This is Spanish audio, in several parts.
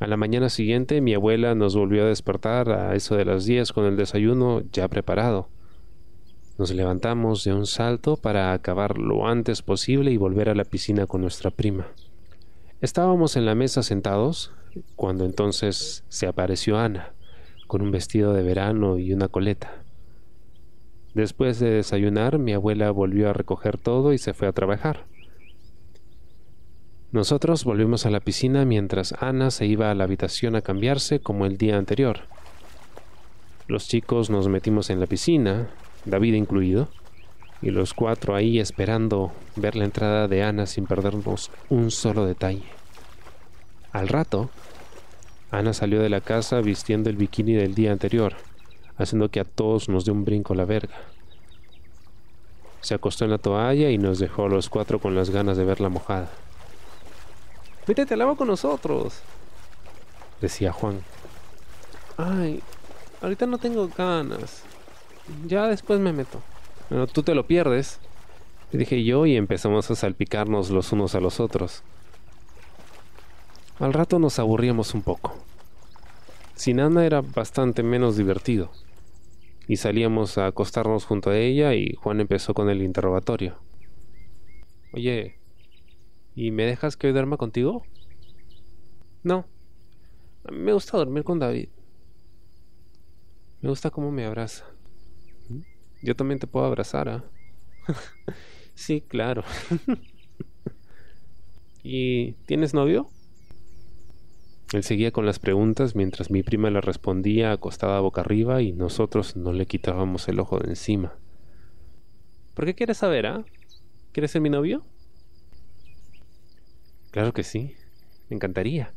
A la mañana siguiente mi abuela nos volvió a despertar a eso de las 10 con el desayuno ya preparado. Nos levantamos de un salto para acabar lo antes posible y volver a la piscina con nuestra prima. Estábamos en la mesa sentados cuando entonces se apareció Ana, con un vestido de verano y una coleta. Después de desayunar, mi abuela volvió a recoger todo y se fue a trabajar. Nosotros volvimos a la piscina mientras Ana se iba a la habitación a cambiarse como el día anterior. Los chicos nos metimos en la piscina, David incluido, y los cuatro ahí esperando ver la entrada de Ana sin perdernos un solo detalle. Al rato, Ana salió de la casa vistiendo el bikini del día anterior, haciendo que a todos nos dé un brinco la verga. Se acostó en la toalla y nos dejó a los cuatro con las ganas de verla mojada. Métete al agua con nosotros, decía Juan. Ay, ahorita no tengo ganas. Ya después me meto. Pero tú te lo pierdes, le dije yo y empezamos a salpicarnos los unos a los otros. Al rato nos aburríamos un poco. Sin Ana era bastante menos divertido. Y salíamos a acostarnos junto a ella y Juan empezó con el interrogatorio. Oye, ¿Y me dejas que hoy duerma contigo? No. A mí me gusta dormir con David. Me gusta cómo me abraza. Yo también te puedo abrazar, ¿ah? sí, claro. ¿Y tienes novio? Él seguía con las preguntas mientras mi prima le respondía acostada boca arriba y nosotros no le quitábamos el ojo de encima. ¿Por qué quieres saber, ah? ¿Quieres ser mi novio? Claro que sí, me encantaría.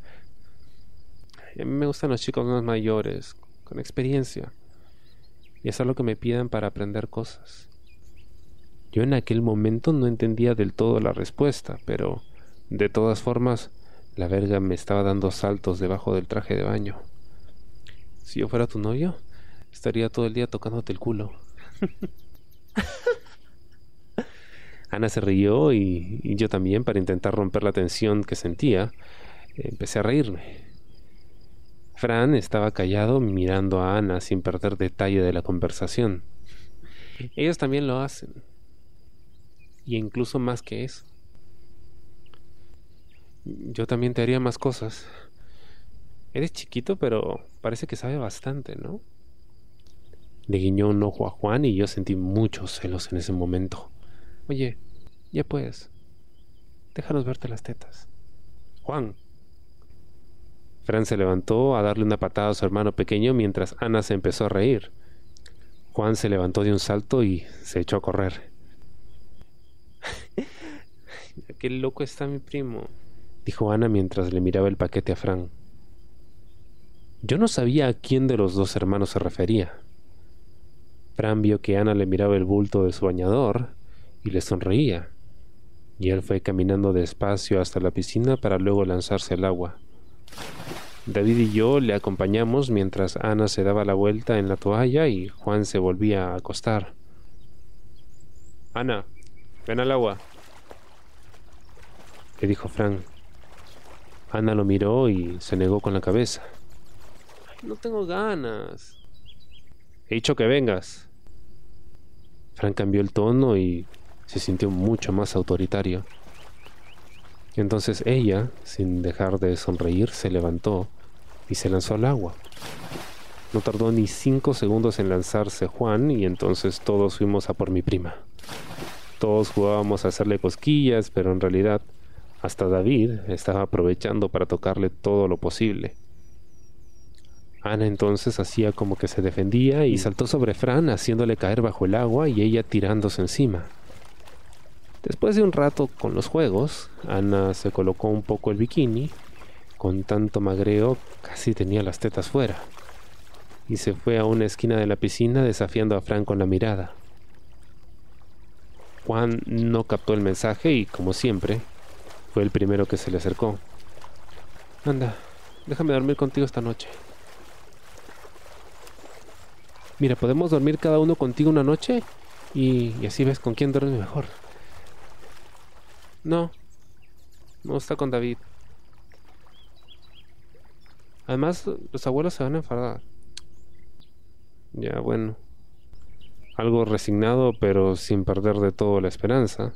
A mí me gustan los chicos más mayores, con experiencia, y hacer lo que me pidan para aprender cosas. Yo en aquel momento no entendía del todo la respuesta, pero de todas formas la verga me estaba dando saltos debajo del traje de baño. Si yo fuera tu novio, estaría todo el día tocándote el culo. Ana se rió y, yo también, para intentar romper la tensión que sentía, empecé a reírme. Fran estaba callado mirando a Ana sin perder detalle de la conversación. Ellos también lo hacen. Y incluso más que eso. Yo también te haría más cosas. Eres chiquito, pero parece que sabe bastante, ¿no? Le guiñó un ojo a Juan y yo sentí muchos celos en ese momento. Oye, ya puedes. Déjanos verte las tetas. Juan. Fran se levantó a darle una patada a su hermano pequeño mientras Ana se empezó a reír. Juan se levantó de un salto y se echó a correr. Qué loco está mi primo, dijo Ana mientras le miraba el paquete a Fran. Yo no sabía a quién de los dos hermanos se refería. Fran vio que Ana le miraba el bulto de su bañador y le sonreía, y él fue caminando despacio hasta la piscina para luego lanzarse al agua. David y yo le acompañamos mientras Ana se daba la vuelta en la toalla y Juan se volvía a acostar. Ana, ven al agua, le dijo Frank. Ana lo miró y se negó con la cabeza. no tengo ganas. He dicho que vengas. Frank cambió el tono y se sintió mucho más autoritario. Entonces ella, sin dejar de sonreír, se levantó y se lanzó al agua. No tardó ni cinco segundos en lanzarse Juan y entonces todos fuimos a por mi prima. Todos jugábamos a hacerle cosquillas, pero en realidad hasta David estaba aprovechando para tocarle todo lo posible. Ana entonces hacía como que se defendía y saltó sobre Fran haciéndole caer bajo el agua y ella tirándose encima. Después de un rato con los juegos, Ana se colocó un poco el bikini. Con tanto magreo casi tenía las tetas fuera. Y se fue a una esquina de la piscina desafiando a Frank con la mirada. Juan no captó el mensaje y, como siempre, fue el primero que se le acercó. Anda, déjame dormir contigo esta noche. Mira, podemos dormir cada uno contigo una noche y, así ves con quién duerme mejor. No, no está con David. Además, los abuelos se van a enfadar. Ya, bueno. Algo resignado, pero sin perder de todo la esperanza.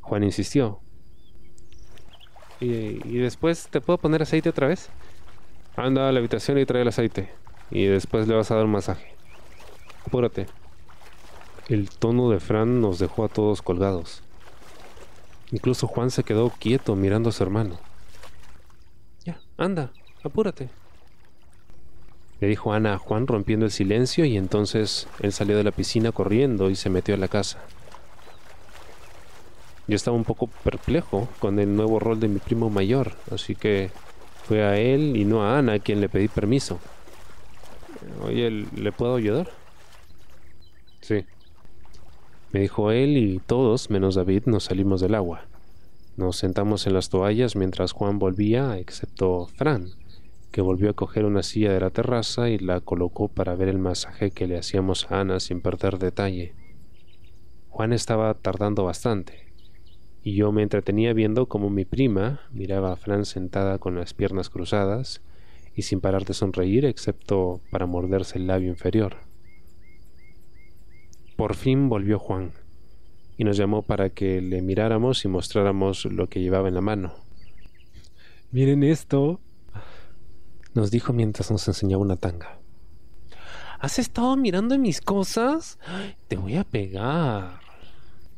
Juan insistió. ¿Y, y después te puedo poner aceite otra vez? Anda a la habitación y trae el aceite. Y después le vas a dar un masaje. Apúrate. El tono de Fran nos dejó a todos colgados. Incluso Juan se quedó quieto mirando a su hermano. Ya, anda, apúrate. Le dijo Ana a Juan rompiendo el silencio y entonces él salió de la piscina corriendo y se metió a la casa. Yo estaba un poco perplejo con el nuevo rol de mi primo mayor, así que fue a él y no a Ana a quien le pedí permiso. Oye, ¿le puedo ayudar? Sí. Me dijo él y todos, menos David, nos salimos del agua. Nos sentamos en las toallas mientras Juan volvía, excepto Fran, que volvió a coger una silla de la terraza y la colocó para ver el masaje que le hacíamos a Ana sin perder detalle. Juan estaba tardando bastante, y yo me entretenía viendo cómo mi prima miraba a Fran sentada con las piernas cruzadas y sin parar de sonreír excepto para morderse el labio inferior. Por fin volvió Juan y nos llamó para que le miráramos y mostráramos lo que llevaba en la mano. Miren esto, nos dijo mientras nos enseñaba una tanga. ¿Has estado mirando mis cosas? Te voy a pegar,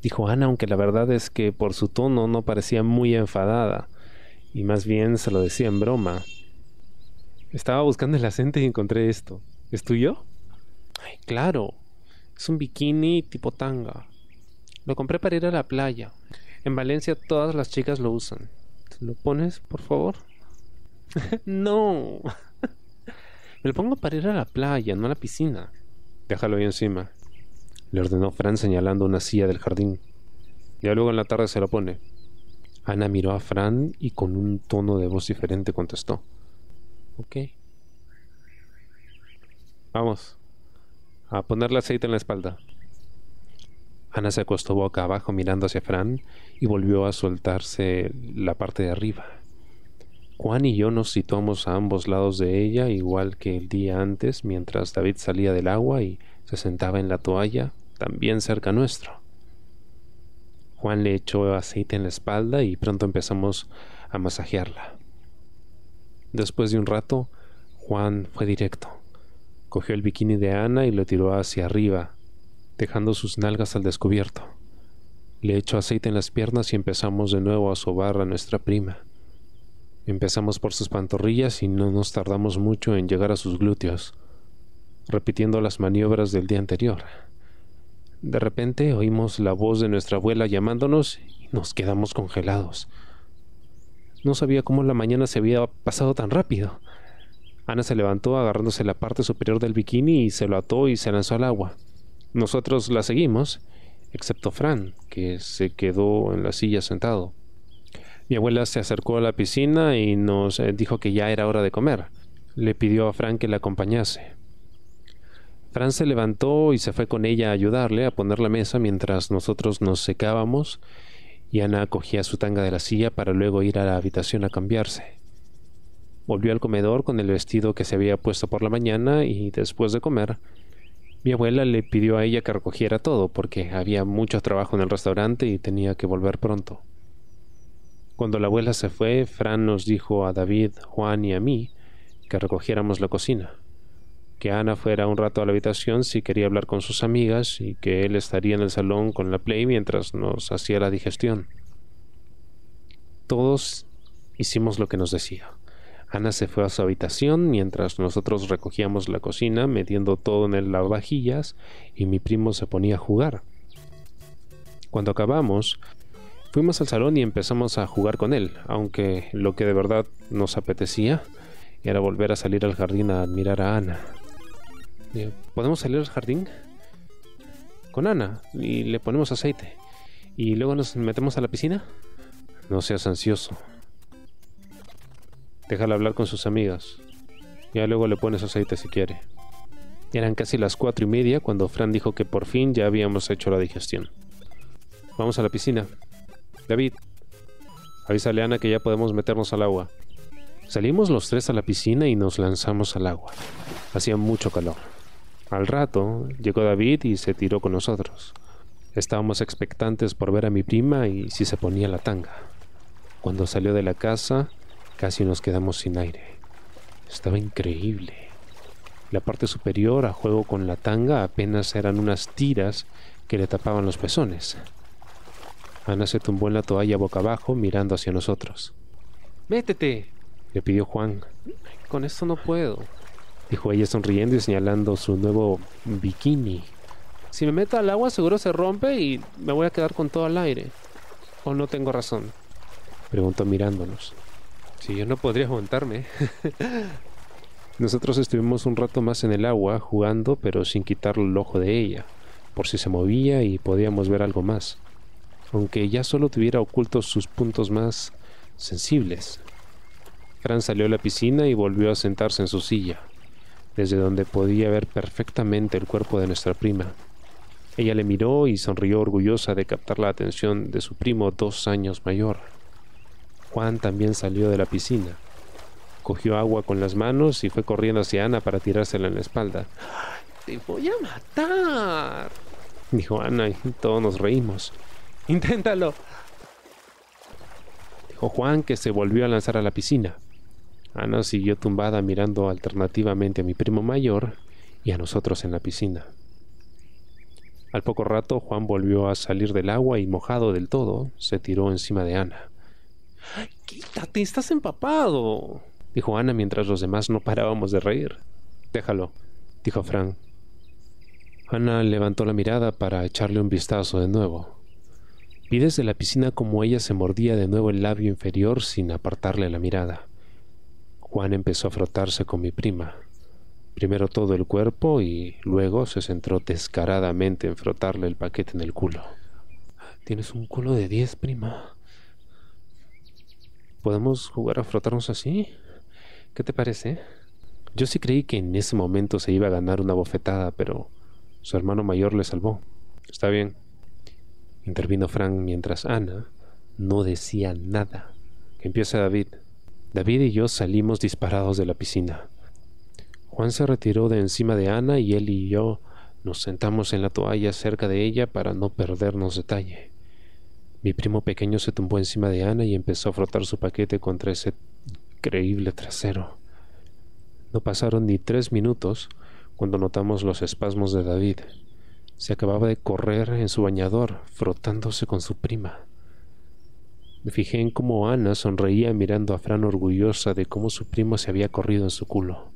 dijo Ana, aunque la verdad es que por su tono no parecía muy enfadada, y más bien se lo decía en broma. Estaba buscando el acento y encontré esto. ¿Es tuyo? Ay, claro. Es un bikini tipo tanga. Lo compré para ir a la playa. En Valencia todas las chicas lo usan. ¿Lo pones, por favor? no. Me lo pongo para ir a la playa, no a la piscina. Déjalo ahí encima. Le ordenó Fran señalando una silla del jardín. Ya luego en la tarde se lo pone. Ana miró a Fran y con un tono de voz diferente contestó. Ok. Vamos. A ponerle aceite en la espalda. Ana se acostó boca abajo mirando hacia Fran y volvió a soltarse la parte de arriba. Juan y yo nos situamos a ambos lados de ella, igual que el día antes, mientras David salía del agua y se sentaba en la toalla, también cerca nuestro. Juan le echó aceite en la espalda y pronto empezamos a masajearla. Después de un rato, Juan fue directo. Cogió el bikini de Ana y lo tiró hacia arriba, dejando sus nalgas al descubierto. Le echó aceite en las piernas y empezamos de nuevo a sobar a nuestra prima. Empezamos por sus pantorrillas y no nos tardamos mucho en llegar a sus glúteos, repitiendo las maniobras del día anterior. De repente oímos la voz de nuestra abuela llamándonos y nos quedamos congelados. No sabía cómo la mañana se había pasado tan rápido. Ana se levantó agarrándose la parte superior del bikini y se lo ató y se lanzó al agua. Nosotros la seguimos, excepto Fran, que se quedó en la silla sentado. Mi abuela se acercó a la piscina y nos eh, dijo que ya era hora de comer. Le pidió a Fran que la acompañase. Fran se levantó y se fue con ella a ayudarle a poner la mesa mientras nosotros nos secábamos y Ana cogía su tanga de la silla para luego ir a la habitación a cambiarse. Volvió al comedor con el vestido que se había puesto por la mañana y después de comer, mi abuela le pidió a ella que recogiera todo porque había mucho trabajo en el restaurante y tenía que volver pronto. Cuando la abuela se fue, Fran nos dijo a David, Juan y a mí que recogiéramos la cocina, que Ana fuera un rato a la habitación si quería hablar con sus amigas y que él estaría en el salón con la play mientras nos hacía la digestión. Todos hicimos lo que nos decía. Ana se fue a su habitación mientras nosotros recogíamos la cocina metiendo todo en el lavavajillas y mi primo se ponía a jugar. Cuando acabamos, fuimos al salón y empezamos a jugar con él, aunque lo que de verdad nos apetecía era volver a salir al jardín a admirar a Ana. ¿Podemos salir al jardín? Con Ana y le ponemos aceite. ¿Y luego nos metemos a la piscina? No seas ansioso. Déjala hablar con sus amigas. Ya luego le pones aceite si quiere. Eran casi las cuatro y media cuando Fran dijo que por fin ya habíamos hecho la digestión. Vamos a la piscina. David, avísale a Ana que ya podemos meternos al agua. Salimos los tres a la piscina y nos lanzamos al agua. Hacía mucho calor. Al rato llegó David y se tiró con nosotros. Estábamos expectantes por ver a mi prima y si se ponía la tanga. Cuando salió de la casa, casi nos quedamos sin aire. Estaba increíble. La parte superior, a juego con la tanga, apenas eran unas tiras que le tapaban los pezones. Ana se tumbó en la toalla boca abajo mirando hacia nosotros. Métete, le pidió Juan. Con esto no puedo, dijo ella sonriendo y señalando su nuevo bikini. Si me meto al agua seguro se rompe y me voy a quedar con todo el aire. ¿O no tengo razón? Preguntó mirándonos. Si yo no podría aguantarme. Nosotros estuvimos un rato más en el agua jugando, pero sin quitarle el ojo de ella, por si se movía y podíamos ver algo más, aunque ya solo tuviera ocultos sus puntos más sensibles. Fran salió a la piscina y volvió a sentarse en su silla, desde donde podía ver perfectamente el cuerpo de nuestra prima. Ella le miró y sonrió orgullosa de captar la atención de su primo dos años mayor. Juan también salió de la piscina cogió agua con las manos y fue corriendo hacia Ana para tirársela en la espalda. ¡Te voy a matar! dijo Ana y todos nos reímos. ¡Inténtalo! Dijo Juan que se volvió a lanzar a la piscina. Ana siguió tumbada mirando alternativamente a mi primo mayor y a nosotros en la piscina. Al poco rato Juan volvió a salir del agua y mojado del todo, se tiró encima de Ana. ¡Quítate! ¡Estás empapado! dijo Ana mientras los demás no parábamos de reír. Déjalo, dijo Frank. Ana levantó la mirada para echarle un vistazo de nuevo. Vi desde la piscina como ella se mordía de nuevo el labio inferior sin apartarle la mirada. Juan empezó a frotarse con mi prima. Primero todo el cuerpo y luego se centró descaradamente en frotarle el paquete en el culo. Tienes un culo de diez, prima. ¿Podemos jugar a frotarnos así? ¿Qué te parece? Yo sí creí que en ese momento se iba a ganar una bofetada, pero su hermano mayor le salvó. Está bien. Intervino Frank mientras Ana no decía nada. Que empiece David. David y yo salimos disparados de la piscina. Juan se retiró de encima de Ana y él y yo nos sentamos en la toalla cerca de ella para no perdernos detalle. Mi primo pequeño se tumbó encima de Ana y empezó a frotar su paquete contra ese increíble trasero. No pasaron ni tres minutos cuando notamos los espasmos de David. Se acababa de correr en su bañador, frotándose con su prima. Me fijé en cómo Ana sonreía mirando a Fran orgullosa de cómo su primo se había corrido en su culo.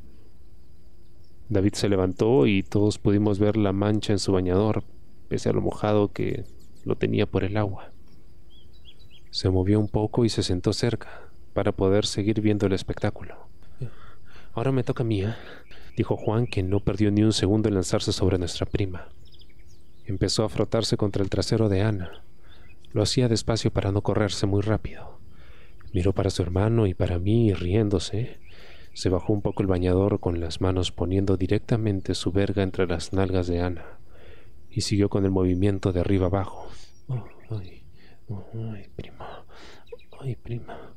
David se levantó y todos pudimos ver la mancha en su bañador, pese a lo mojado que lo tenía por el agua. Se movió un poco y se sentó cerca, para poder seguir viendo el espectáculo. Ahora me toca a mí, ¿eh? dijo Juan, que no perdió ni un segundo en lanzarse sobre nuestra prima. Empezó a frotarse contra el trasero de Ana. Lo hacía despacio para no correrse muy rápido. Miró para su hermano y para mí riéndose. Se bajó un poco el bañador con las manos poniendo directamente su verga entre las nalgas de Ana y siguió con el movimiento de arriba abajo. ay, ay, prima, ay, prima.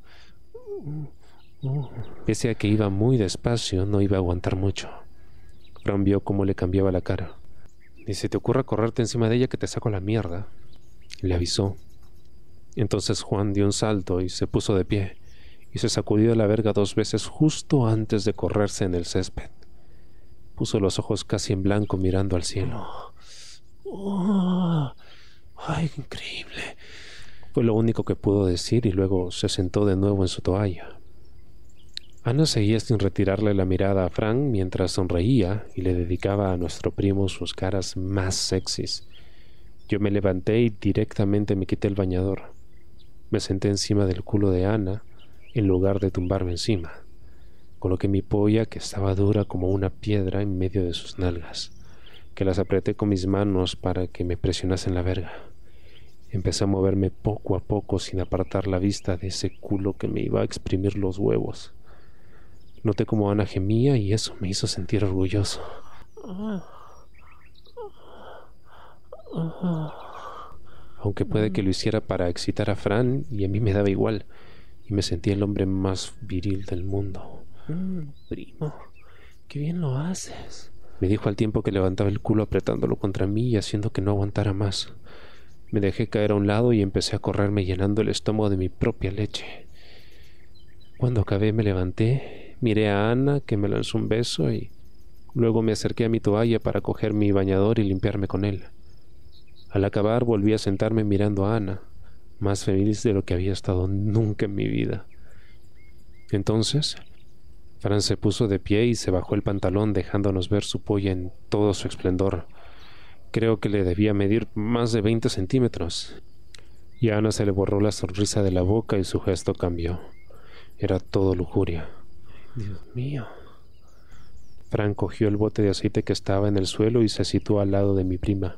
Pese a que iba muy despacio, no iba a aguantar mucho. Fran vio cómo le cambiaba la cara. Ni se te ocurra correrte encima de ella que te saco la mierda. Le avisó. Entonces Juan dio un salto y se puso de pie, y se sacudió la verga dos veces justo antes de correrse en el césped. Puso los ojos casi en blanco mirando al cielo. Oh, ¡Ay, increíble! Fue lo único que pudo decir y luego se sentó de nuevo en su toalla. Ana seguía sin retirarle la mirada a Frank mientras sonreía y le dedicaba a nuestro primo sus caras más sexys. Yo me levanté y directamente me quité el bañador. Me senté encima del culo de Ana en lugar de tumbarme encima. Coloqué mi polla, que estaba dura como una piedra, en medio de sus nalgas, que las apreté con mis manos para que me presionasen la verga. Empecé a moverme poco a poco sin apartar la vista de ese culo que me iba a exprimir los huevos. Noté como Ana gemía y eso me hizo sentir orgulloso. Aunque puede que lo hiciera para excitar a Fran y a mí me daba igual. y me sentí el hombre más viril del mundo. Mm, primo, qué bien lo haces. Me dijo al tiempo que levantaba el culo apretándolo contra mí y haciendo que no aguantara más. Me dejé caer a un lado y empecé a correrme llenando el estómago de mi propia leche. Cuando acabé me levanté, miré a Ana que me lanzó un beso y luego me acerqué a mi toalla para coger mi bañador y limpiarme con él. Al acabar volví a sentarme mirando a Ana, más feliz de lo que había estado nunca en mi vida. Entonces, Fran se puso de pie y se bajó el pantalón dejándonos ver su polla en todo su esplendor. Creo que le debía medir más de veinte centímetros. Y Ana se le borró la sonrisa de la boca y su gesto cambió. Era todo lujuria. Dios mío. Fran cogió el bote de aceite que estaba en el suelo y se situó al lado de mi prima.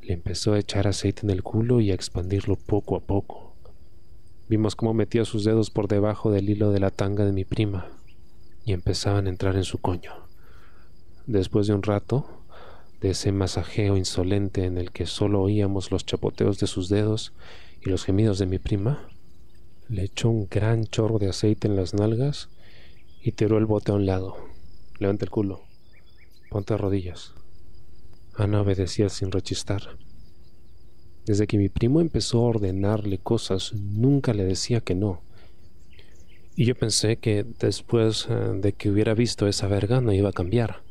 Le empezó a echar aceite en el culo y a expandirlo poco a poco. Vimos cómo metía sus dedos por debajo del hilo de la tanga de mi prima y empezaban a entrar en su coño. Después de un rato, de ese masajeo insolente en el que solo oíamos los chapoteos de sus dedos y los gemidos de mi prima, le echó un gran chorro de aceite en las nalgas y tiró el bote a un lado. Levanta el culo. Ponte a rodillas. Ana obedecía sin rechistar. Desde que mi primo empezó a ordenarle cosas, nunca le decía que no. Y yo pensé que después eh, de que hubiera visto esa verga no iba a cambiar.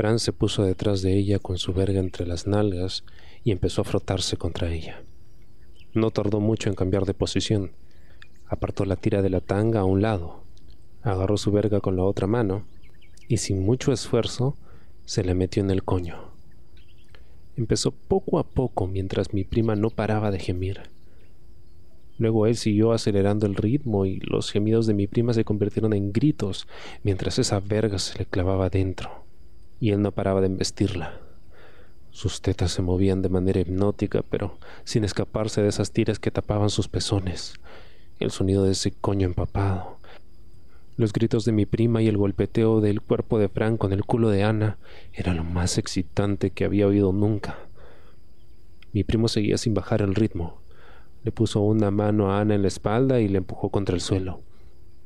Fran se puso detrás de ella con su verga entre las nalgas y empezó a frotarse contra ella. No tardó mucho en cambiar de posición. Apartó la tira de la tanga a un lado, agarró su verga con la otra mano y sin mucho esfuerzo se le metió en el coño. Empezó poco a poco mientras mi prima no paraba de gemir. Luego él siguió acelerando el ritmo y los gemidos de mi prima se convirtieron en gritos mientras esa verga se le clavaba dentro y él no paraba de embestirla. Sus tetas se movían de manera hipnótica, pero sin escaparse de esas tiras que tapaban sus pezones. El sonido de ese coño empapado. Los gritos de mi prima y el golpeteo del cuerpo de Frank con el culo de Ana era lo más excitante que había oído nunca. Mi primo seguía sin bajar el ritmo. Le puso una mano a Ana en la espalda y le empujó contra el suelo,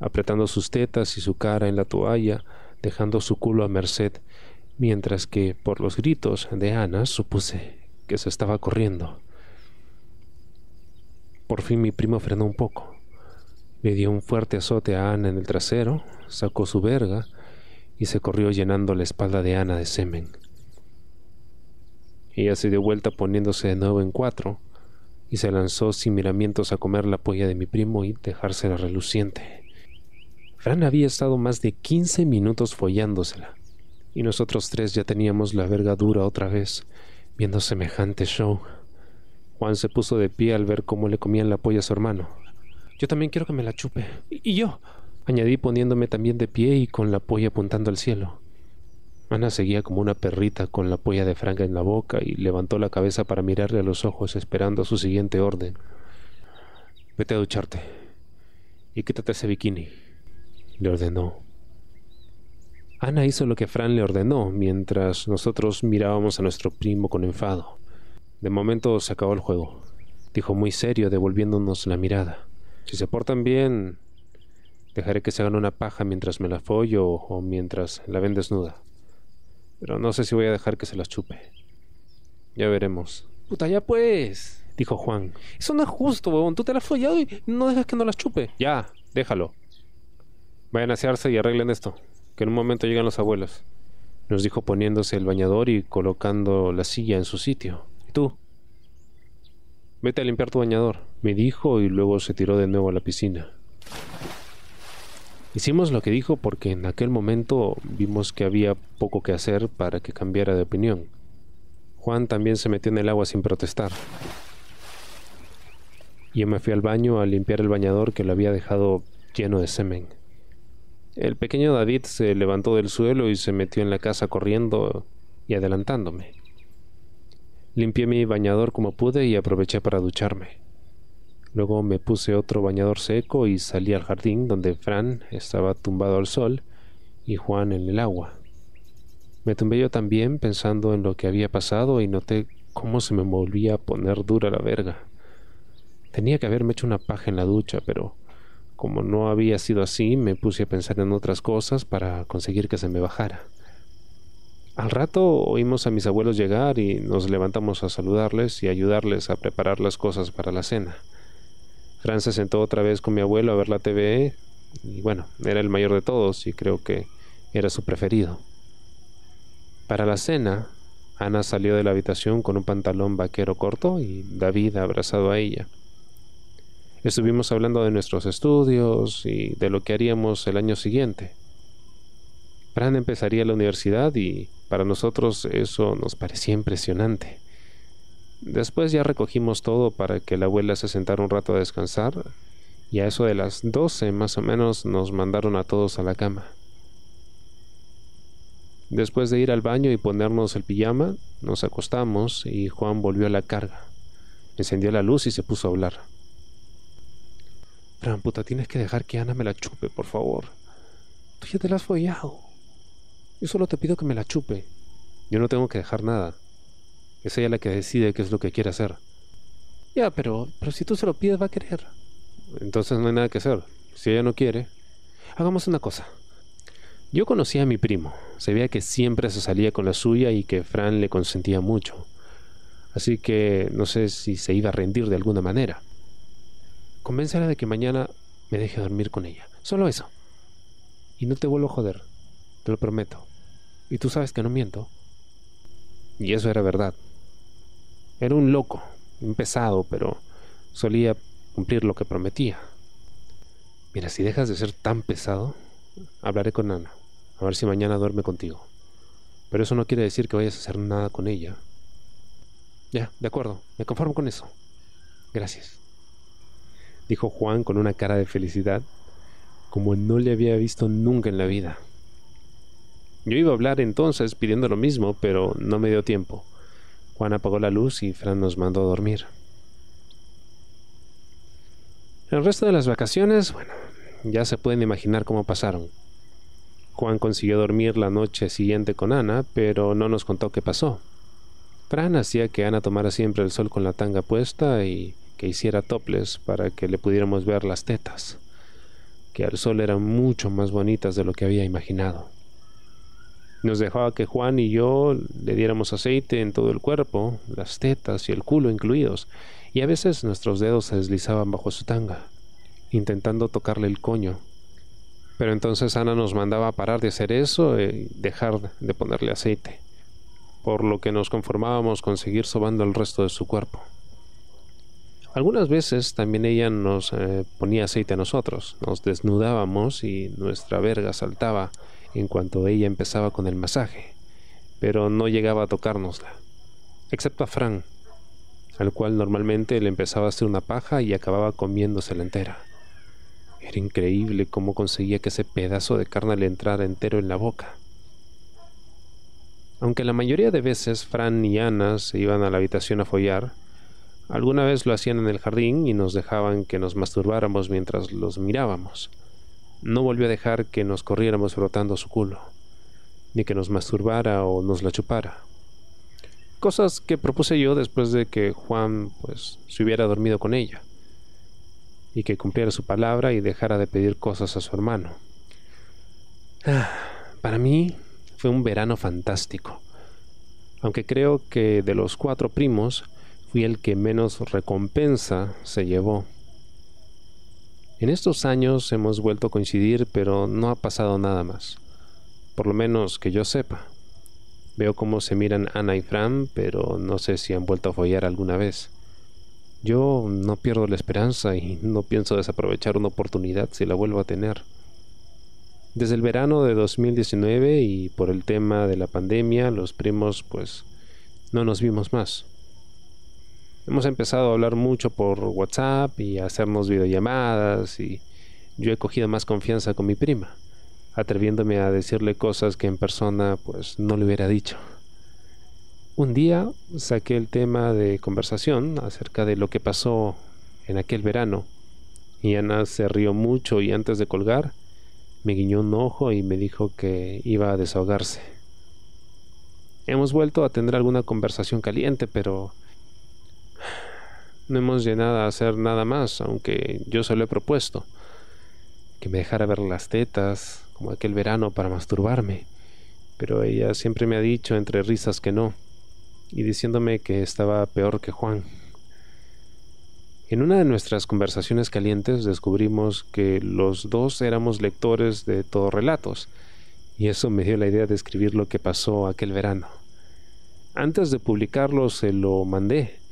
apretando sus tetas y su cara en la toalla, dejando su culo a merced mientras que por los gritos de Ana supuse que se estaba corriendo. Por fin mi primo frenó un poco. Le dio un fuerte azote a Ana en el trasero, sacó su verga y se corrió llenando la espalda de Ana de semen. Ella se dio vuelta poniéndose de nuevo en cuatro y se lanzó sin miramientos a comer la polla de mi primo y dejársela reluciente. Fran había estado más de quince minutos follándosela y nosotros tres ya teníamos la verga dura otra vez, viendo semejante show. Juan se puso de pie al ver cómo le comían la polla a su hermano. Yo también quiero que me la chupe. Y yo, añadí poniéndome también de pie y con la polla apuntando al cielo. Ana seguía como una perrita con la polla de Franca en la boca y levantó la cabeza para mirarle a los ojos esperando su siguiente orden. Vete a ducharte y quítate ese bikini, le ordenó. Ana hizo lo que Fran le ordenó, mientras nosotros mirábamos a nuestro primo con enfado. De momento se acabó el juego, dijo muy serio, devolviéndonos la mirada. Si se portan bien, dejaré que se hagan una paja mientras me la follo o mientras la ven desnuda. Pero no sé si voy a dejar que se las chupe. Ya veremos. Puta, ya pues, dijo Juan. Eso no es justo, huevón. Tú te la has follado y no dejas que no las chupe. Ya, déjalo. Vayan a asearse y arreglen esto que en un momento llegan los abuelos, nos dijo poniéndose el bañador y colocando la silla en su sitio. ¿Y tú? Vete a limpiar tu bañador, me dijo y luego se tiró de nuevo a la piscina. Hicimos lo que dijo porque en aquel momento vimos que había poco que hacer para que cambiara de opinión. Juan también se metió en el agua sin protestar. Yo me fui al baño a limpiar el bañador que lo había dejado lleno de semen. El pequeño David se levantó del suelo y se metió en la casa corriendo y adelantándome. Limpié mi bañador como pude y aproveché para ducharme. Luego me puse otro bañador seco y salí al jardín donde Fran estaba tumbado al sol y Juan en el agua. Me tumbé yo también pensando en lo que había pasado y noté cómo se me volvía a poner dura la verga. Tenía que haberme hecho una paja en la ducha, pero como no había sido así, me puse a pensar en otras cosas para conseguir que se me bajara. Al rato oímos a mis abuelos llegar y nos levantamos a saludarles y ayudarles a preparar las cosas para la cena. Fran se sentó otra vez con mi abuelo a ver la TV y bueno, era el mayor de todos y creo que era su preferido. Para la cena, Ana salió de la habitación con un pantalón vaquero corto y David abrazado a ella. Estuvimos hablando de nuestros estudios y de lo que haríamos el año siguiente. Fran empezaría la universidad y para nosotros eso nos parecía impresionante. Después ya recogimos todo para que la abuela se sentara un rato a descansar y a eso de las doce más o menos nos mandaron a todos a la cama. Después de ir al baño y ponernos el pijama, nos acostamos y Juan volvió a la carga. Encendió la luz y se puso a hablar. Puta, tienes que dejar que Ana me la chupe, por favor. Tú ya te la has follado. Yo solo te pido que me la chupe. Yo no tengo que dejar nada. Es ella la que decide qué es lo que quiere hacer. Ya, pero, pero si tú se lo pides va a querer. Entonces no hay nada que hacer. Si ella no quiere, hagamos una cosa. Yo conocía a mi primo. Se veía que siempre se salía con la suya y que Fran le consentía mucho. Así que no sé si se iba a rendir de alguna manera. Convéncela de que mañana me deje dormir con ella. Solo eso. Y no te vuelvo a joder. Te lo prometo. Y tú sabes que no miento. Y eso era verdad. Era un loco, un pesado, pero solía cumplir lo que prometía. Mira, si dejas de ser tan pesado, hablaré con Ana, a ver si mañana duerme contigo. Pero eso no quiere decir que vayas a hacer nada con ella. Ya, de acuerdo, me conformo con eso. Gracias. Dijo Juan con una cara de felicidad, como no le había visto nunca en la vida. Yo iba a hablar entonces pidiendo lo mismo, pero no me dio tiempo. Juan apagó la luz y Fran nos mandó a dormir. El resto de las vacaciones, bueno, ya se pueden imaginar cómo pasaron. Juan consiguió dormir la noche siguiente con Ana, pero no nos contó qué pasó. Fran hacía que Ana tomara siempre el sol con la tanga puesta y hiciera toples para que le pudiéramos ver las tetas, que al sol eran mucho más bonitas de lo que había imaginado. Nos dejaba que Juan y yo le diéramos aceite en todo el cuerpo, las tetas y el culo incluidos, y a veces nuestros dedos se deslizaban bajo su tanga, intentando tocarle el coño. Pero entonces Ana nos mandaba a parar de hacer eso y dejar de ponerle aceite, por lo que nos conformábamos con seguir sobando el resto de su cuerpo. Algunas veces también ella nos eh, ponía aceite a nosotros, nos desnudábamos y nuestra verga saltaba en cuanto ella empezaba con el masaje, pero no llegaba a tocárnosla, excepto a Fran, al cual normalmente le empezaba a hacer una paja y acababa comiéndosela entera. Era increíble cómo conseguía que ese pedazo de carne le entrara entero en la boca. Aunque la mayoría de veces Fran y Ana se iban a la habitación a follar, alguna vez lo hacían en el jardín y nos dejaban que nos masturbáramos mientras los mirábamos no volvió a dejar que nos corriéramos frotando su culo, ni que nos masturbara o nos la chupara. Cosas que propuse yo después de que Juan pues se hubiera dormido con ella y que cumpliera su palabra y dejara de pedir cosas a su hermano. Ah, para mí fue un verano fantástico, aunque creo que de los cuatro primos fui el que menos recompensa se llevó. En estos años hemos vuelto a coincidir, pero no ha pasado nada más. Por lo menos que yo sepa. Veo cómo se miran Ana y Fran, pero no sé si han vuelto a follar alguna vez. Yo no pierdo la esperanza y no pienso desaprovechar una oportunidad si la vuelvo a tener. Desde el verano de 2019 y por el tema de la pandemia, los primos pues no nos vimos más. Hemos empezado a hablar mucho por WhatsApp y a hacernos videollamadas y yo he cogido más confianza con mi prima, atreviéndome a decirle cosas que en persona pues no le hubiera dicho. Un día saqué el tema de conversación acerca de lo que pasó en aquel verano y Ana se rió mucho y antes de colgar me guiñó un ojo y me dijo que iba a desahogarse. Hemos vuelto a tener alguna conversación caliente, pero No hemos llegado a hacer nada más, aunque yo se lo he propuesto. Que me dejara ver las tetas, como aquel verano, para masturbarme. Pero ella siempre me ha dicho entre risas que no, y diciéndome que estaba peor que Juan. En una de nuestras conversaciones calientes descubrimos que los dos éramos lectores de todos relatos, y eso me dio la idea de escribir lo que pasó aquel verano. Antes de publicarlo se lo mandé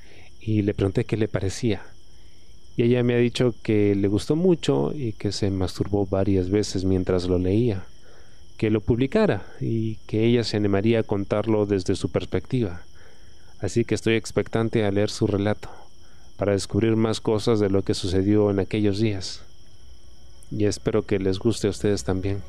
y le pregunté qué le parecía. Y ella me ha dicho que le gustó mucho y que se masturbó varias veces mientras lo leía, que lo publicara y que ella se animaría a contarlo desde su perspectiva. Así que estoy expectante a leer su relato, para descubrir más cosas de lo que sucedió en aquellos días. Y espero que les guste a ustedes también.